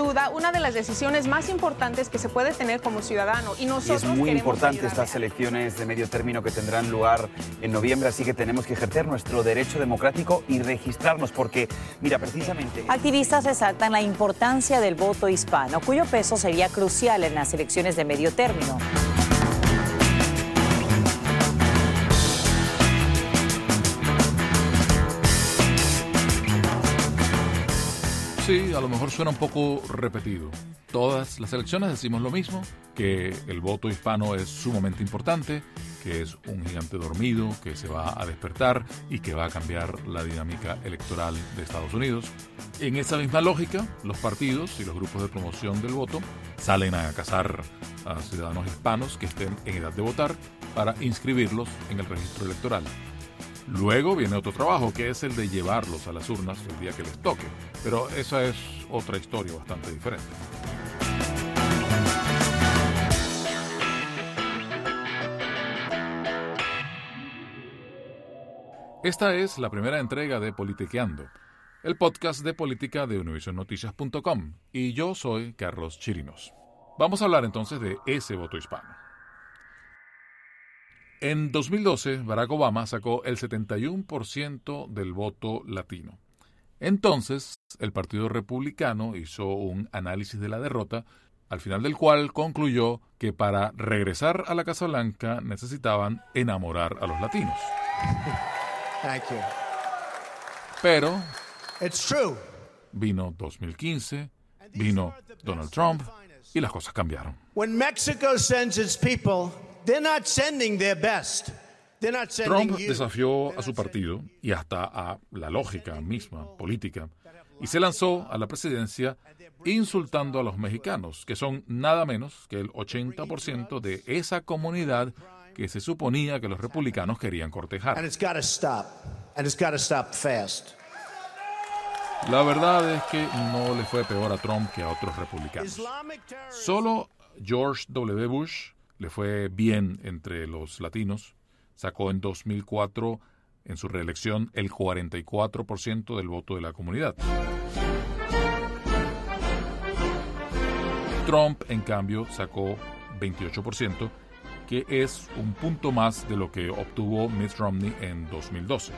Duda una de las decisiones más importantes que se puede tener como ciudadano y Y nosotros es muy importante ayudarle. estas elecciones de medio término que tendrán lugar en noviembre, así que tenemos que ejercer nuestro derecho democrático y registrarnos, porque, mira, precisamente... Activistas resaltan la importancia del voto hispano, cuyo peso sería crucial en las elecciones de medio término. Sí, a lo mejor suena un poco repetido. Todas las elecciones decimos lo mismo, que el voto hispano es sumamente importante, que es un gigante dormido, que se va a despertar y que va a cambiar la dinámica electoral de Estados Unidos. En esa misma lógica, los partidos y los grupos de promoción del voto salen a cazar a ciudadanos hispanos que estén en edad de votar para inscribirlos en el registro electoral. Luego viene otro trabajo, que es el de llevarlos a las urnas el día que les toque. Pero esa es otra historia bastante diferente. Esta es la primera entrega de Politiqueando, el podcast de política de UnivisionNoticias.com, y yo soy Carlos Chirinos. Vamos a hablar entonces de ese voto hispano. En 2012, Barack Obama sacó el 71% del voto latino. Entonces, el Partido Republicano hizo un análisis de la derrota, al final del cual concluyó que para regresar a la Casa Blanca necesitaban enamorar a los latinos. Thank you. Pero It's true. vino 2015, vino Donald Trump y las cosas cambiaron. When Mexico sends its people, they're not sending their best. They're not sending Trump desafió a su partido y hasta a la lógica misma política y se lanzó a la presidencia insultando a los mexicanos, que son nada menos que el 80% de esa comunidad que se suponía que los republicanos querían cortejar. La verdad es que no le fue peor a Trump que a otros republicanos. Solo George W. Bush le fue bien entre los latinos. Sacó en 2004, en su reelección, el 44% del voto de la comunidad. Trump, en cambio, sacó 28%, que es un punto más de lo que obtuvo Mitt Romney en 2012.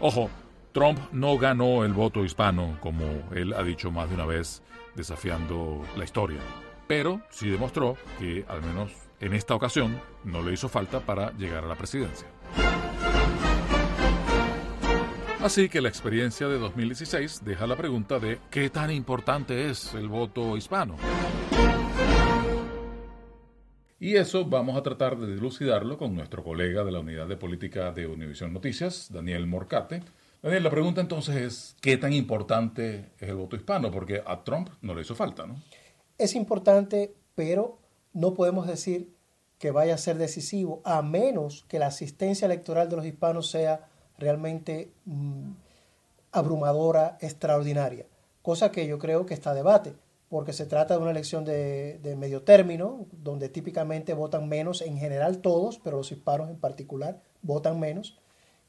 Ojo, Trump no ganó el voto hispano, como él ha dicho más de una vez, desafiando la historia. Pero sí demostró que, al menos en esta ocasión, no le hizo falta para llegar a la presidencia. Así que la experiencia de 2016 deja la pregunta de ¿qué tan importante es el voto hispano? Y eso vamos a tratar de dilucidarlo con nuestro colega de la Unidad de Política de Univisión Noticias, Daniel Morcate. Daniel, la pregunta entonces es, ¿qué tan importante es el voto hispano? Porque a Trump no le hizo falta, ¿no? Es importante, pero no podemos decir que vaya a ser decisivo, a menos que la asistencia electoral de los hispanos sea realmente mm, abrumadora, extraordinaria, cosa que yo creo que está a debate porque se trata de una elección de, medio término, donde típicamente votan menos, en general todos, pero los hispanos en particular votan menos,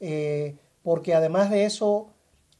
eh, porque además de eso,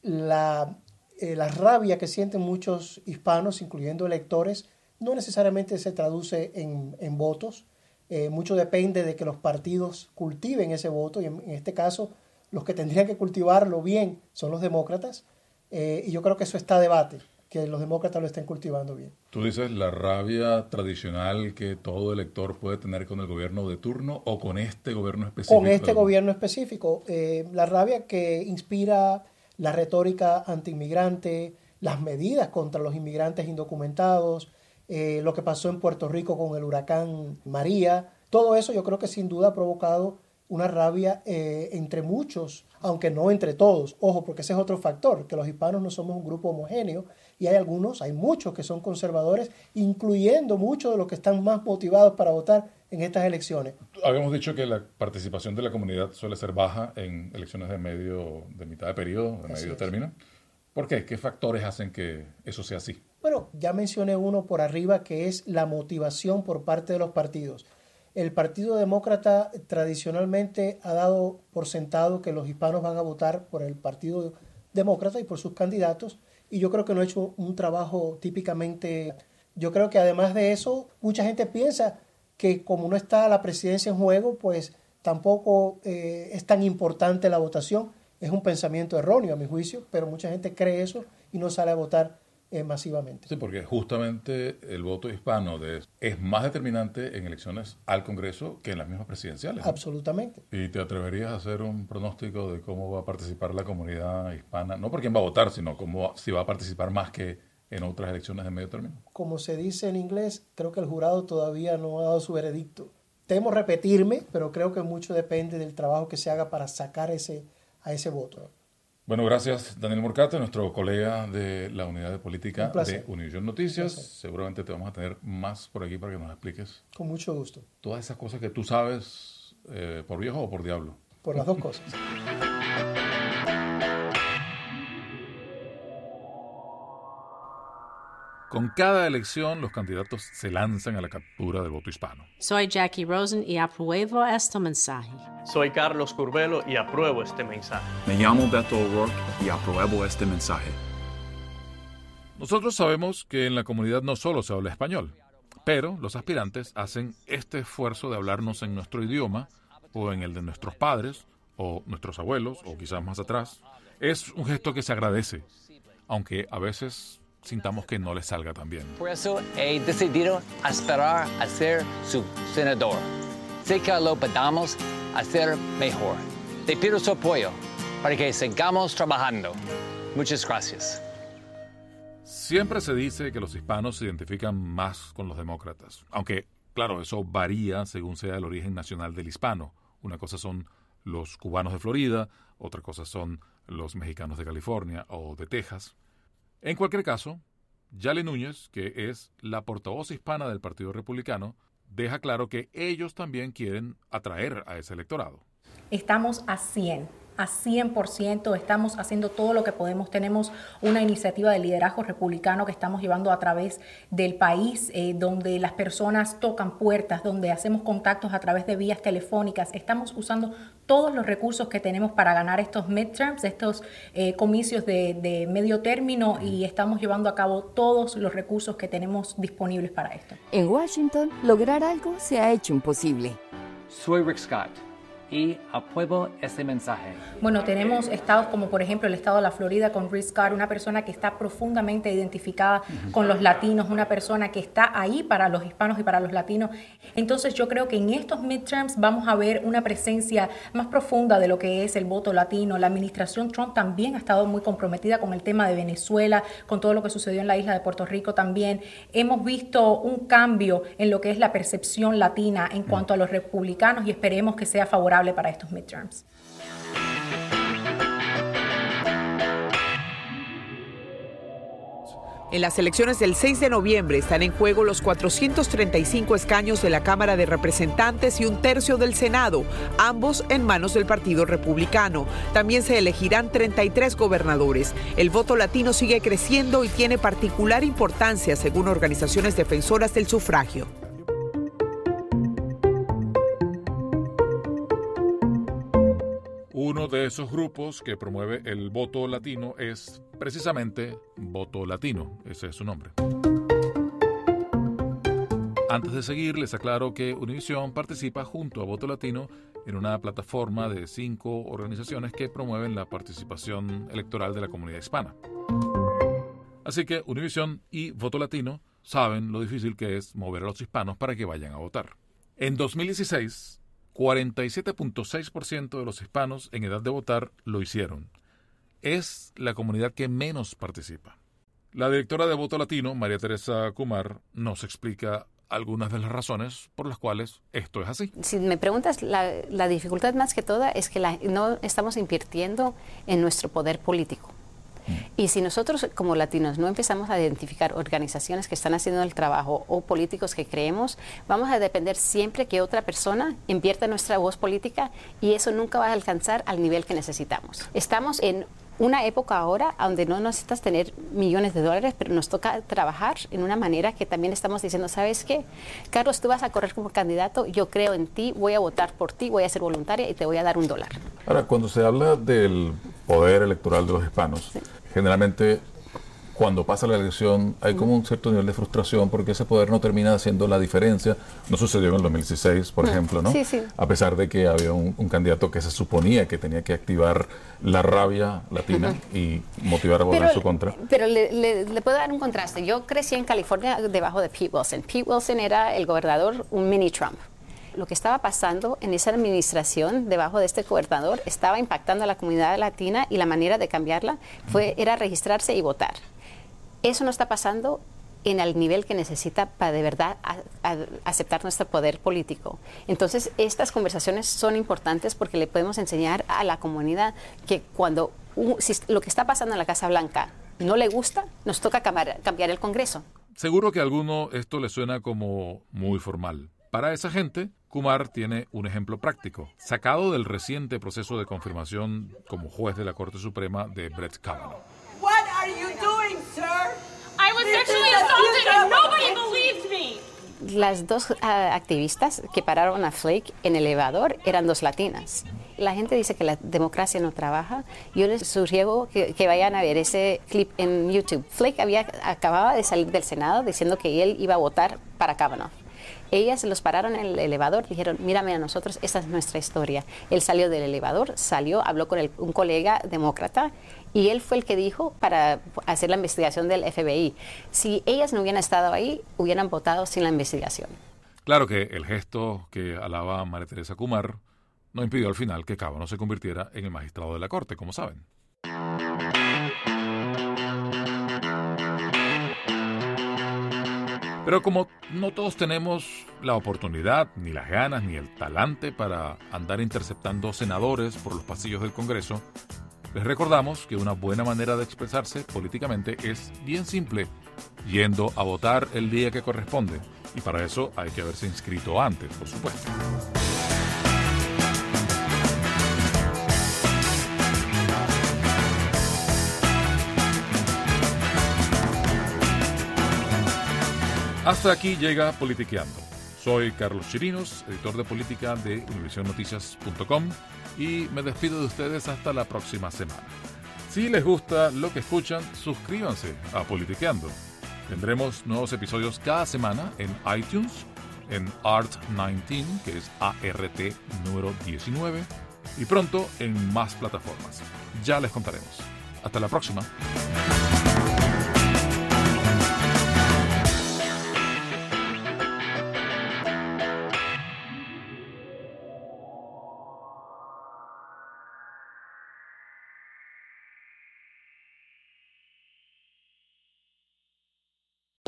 la, eh, la, rabia que sienten muchos hispanos, incluyendo electores, no necesariamente se traduce en, en votos, eh, mucho depende de que los partidos cultiven ese voto, y en, en, este caso los que tendrían que cultivarlo bien son los demócratas, y yo creo que eso está a debate que los demócratas lo estén cultivando bien. Tú dices la rabia tradicional que todo elector puede tener con el gobierno de turno o con este gobierno específico. Con este gobierno específico, eh, la rabia que inspira la retórica antiinmigrante, las medidas contra los inmigrantes indocumentados, eh, lo que pasó en Puerto Rico con el huracán María, todo eso yo creo que sin duda ha provocado una rabia eh, entre muchos, aunque no entre todos. Ojo, porque ese es otro factor, que los hispanos no somos un grupo homogéneo y hay algunos, hay muchos que son conservadores, incluyendo muchos de los que están más motivados para votar en estas elecciones. Habíamos dicho que la participación de la comunidad suele ser baja en elecciones de medio, de mitad de periodo, de medio término. ¿Por qué? ¿Qué factores hacen que eso sea así? Bueno, ya mencioné uno por arriba que es la motivación por parte de los partidos. El Partido Demócrata tradicionalmente ha dado por sentado que los hispanos van a votar por el Partido Demócrata y por sus candidatos y yo creo que no ha hecho un trabajo típicamente. Yo creo que además de eso, mucha gente piensa que como no está la presidencia en juego, pues tampoco eh, es tan importante la votación. Es un pensamiento erróneo a mi juicio, pero mucha gente cree eso y no sale a votar eh, masivamente. Sí, porque justamente el voto hispano es más determinante en elecciones al Congreso que en las mismas presidenciales. Absolutamente. ¿Y te atreverías a hacer un pronóstico de cómo va a participar la comunidad hispana? No por quién va a votar, sino cómo, si va a participar más que en otras elecciones de medio término. Como se dice en inglés, creo que el jurado todavía no ha dado su veredicto. Temo repetirme, pero creo que mucho depende del trabajo que se haga para sacar ese, a ese voto. Bueno, gracias Daniel Morcate, nuestro colega de la unidad de política de Univision Noticias. Seguramente te vamos a tener más por aquí para que nos expliques. Con mucho gusto. Todas esas cosas que tú sabes, eh, por viejo o por diablo. Por las dos cosas. Con cada elección, los candidatos se lanzan a la captura del voto hispano. Soy Jackie Rosen y apruebo este mensaje. Soy Carlos Curbelo y apruebo este mensaje. Me llamo Beto O'Rourke y apruebo este mensaje. Nosotros sabemos que en la comunidad no solo se habla español, pero los aspirantes hacen este esfuerzo de hablarnos en nuestro idioma o en el de nuestros padres o nuestros abuelos o quizás más atrás. Es un gesto que se agradece, aunque a veces sintamos que no les salga tan bien. Por eso he decidido esperar a ser su senador. Sé que lo podamos hacer mejor. Te pido su apoyo para que sigamos trabajando. Muchas gracias. Siempre se dice que los hispanos se identifican más con los demócratas, aunque, claro, eso varía según sea el origen nacional del hispano. Una cosa son los cubanos de Florida, otra cosa son los mexicanos de California o de Texas. En cualquier caso, Yale Núñez, que es la portavoz hispana del Partido Republicano, deja claro que ellos también quieren atraer a ese electorado. Estamos a 100 a 100%, estamos haciendo todo lo que podemos. Tenemos una iniciativa de liderazgo republicano que estamos llevando a través del país, eh, donde las personas tocan puertas, donde hacemos contactos a través de vías telefónicas. Estamos usando todos los recursos que tenemos para ganar estos midterms, estos eh, comicios de, de medio término y estamos llevando a cabo todos los recursos que tenemos disponibles para esto. En Washington, lograr algo se ha hecho imposible. Soy Rick Scott y apruebo ese mensaje. Bueno, tenemos estados como por ejemplo el estado de la Florida con Chris Carr, una persona que está profundamente identificada con los latinos, una persona que está ahí para los hispanos y para los latinos. Entonces yo creo que en estos midterms vamos a ver una presencia más profunda de lo que es el voto latino. La administración Trump también ha estado muy comprometida con el tema de Venezuela, con todo lo que sucedió en la isla de Puerto Rico también. Hemos visto un cambio en lo que es la percepción latina en cuanto a los republicanos y esperemos que sea favorable para estos midterms. En las elecciones del 6 de noviembre están en juego los 435 escaños de la Cámara de Representantes y un tercio del Senado, ambos en manos del Partido Republicano. También se elegirán 33 gobernadores. El voto latino sigue creciendo y tiene particular importancia según organizaciones defensoras del sufragio. Uno de esos grupos que promueve el voto latino es precisamente Voto Latino, ese es su nombre. Antes de seguir, les aclaro que Univision participa junto a Voto Latino en una plataforma de cinco organizaciones que promueven la participación electoral de la comunidad hispana. Así que Univision y Voto Latino saben lo difícil que es mover a los hispanos para que vayan a votar. En 2016, 47.6% de los hispanos en edad de votar lo hicieron. Es la comunidad que menos participa. La directora de Voto Latino, María Teresa Kumar, nos explica algunas de las razones por las cuales esto es así. Si me preguntas, la, dificultad más que toda es que no estamos invirtiendo en nuestro poder político. Y si nosotros como latinos no empezamos a identificar organizaciones que están haciendo el trabajo o políticos que creemos, vamos a depender siempre que otra persona invierta nuestra voz política y eso nunca va a alcanzar al nivel que necesitamos. Estamos en una época ahora donde no necesitas tener millones de dólares, pero nos toca trabajar en una manera que también estamos diciendo, ¿sabes qué? Carlos, tú vas a correr como candidato, yo creo en ti, voy a votar por ti, voy a ser voluntaria y te voy a dar un dólar. Ahora, cuando se habla del poder electoral de los hispanos, generalmente cuando pasa la elección hay como un cierto nivel de frustración porque ese poder no termina haciendo la diferencia. No sucedió en el 2016, por ejemplo, ¿no? Sí, sí. A pesar de que había un, candidato que se suponía que tenía que activar la rabia latina y motivar a votar en su contra. Pero le, puedo dar un contraste. Yo crecí en California debajo de Pete Wilson. Pete Wilson era el gobernador, un mini Trump lo que estaba pasando en esa administración debajo de este gobernador estaba impactando a la comunidad latina y la manera de cambiarla fue, era registrarse y votar. Eso no está pasando en el nivel que necesita para de verdad aceptar nuestro poder político. Entonces, estas conversaciones son importantes porque le podemos enseñar a la comunidad que cuando lo que está pasando en la Casa Blanca no le gusta, nos toca cambiar, cambiar el Congreso. Seguro que a alguno esto le suena como muy formal. Para esa gente, Kumar tiene un ejemplo práctico, sacado del reciente proceso de confirmación como juez de la Corte Suprema de Brett Kavanaugh. Las dos ah, activistas que pararon a Flake en el elevador eran dos latinas. La gente dice que la democracia no trabaja. Yo les sugiero que, que, vayan a ver ese clip en YouTube. Flake había, acababa de salir del Senado diciendo que él iba a votar para Kavanaugh. Ellas los pararon en el elevador, dijeron, mírame a nosotros, esta es nuestra historia. Él salió del elevador, salió, habló con un colega demócrata y él fue el que dijo para hacer la investigación del FBI. Si ellas no hubieran estado ahí, hubieran votado sin la investigación. Claro que el gesto que alaba María Teresa Kumar no impidió al final que Cabo no se convirtiera en el magistrado de la Corte, como saben. Pero como no todos tenemos la oportunidad, ni las ganas, ni el talante para andar interceptando senadores por los pasillos del Congreso, les recordamos que una buena manera de expresarse políticamente es bien simple, yendo a votar el día que corresponde. Y para eso hay que haberse inscrito antes, por supuesto. Hasta aquí llega Politiqueando. Soy Carlos Chirinos, editor de política de univisionnoticias.com y me despido de ustedes hasta la próxima semana. Si les gusta lo que escuchan, suscríbanse a Politiqueando. Tendremos nuevos episodios cada semana en iTunes, en Art19, que es ART número 19, y pronto en más plataformas. Ya les contaremos. Hasta la próxima.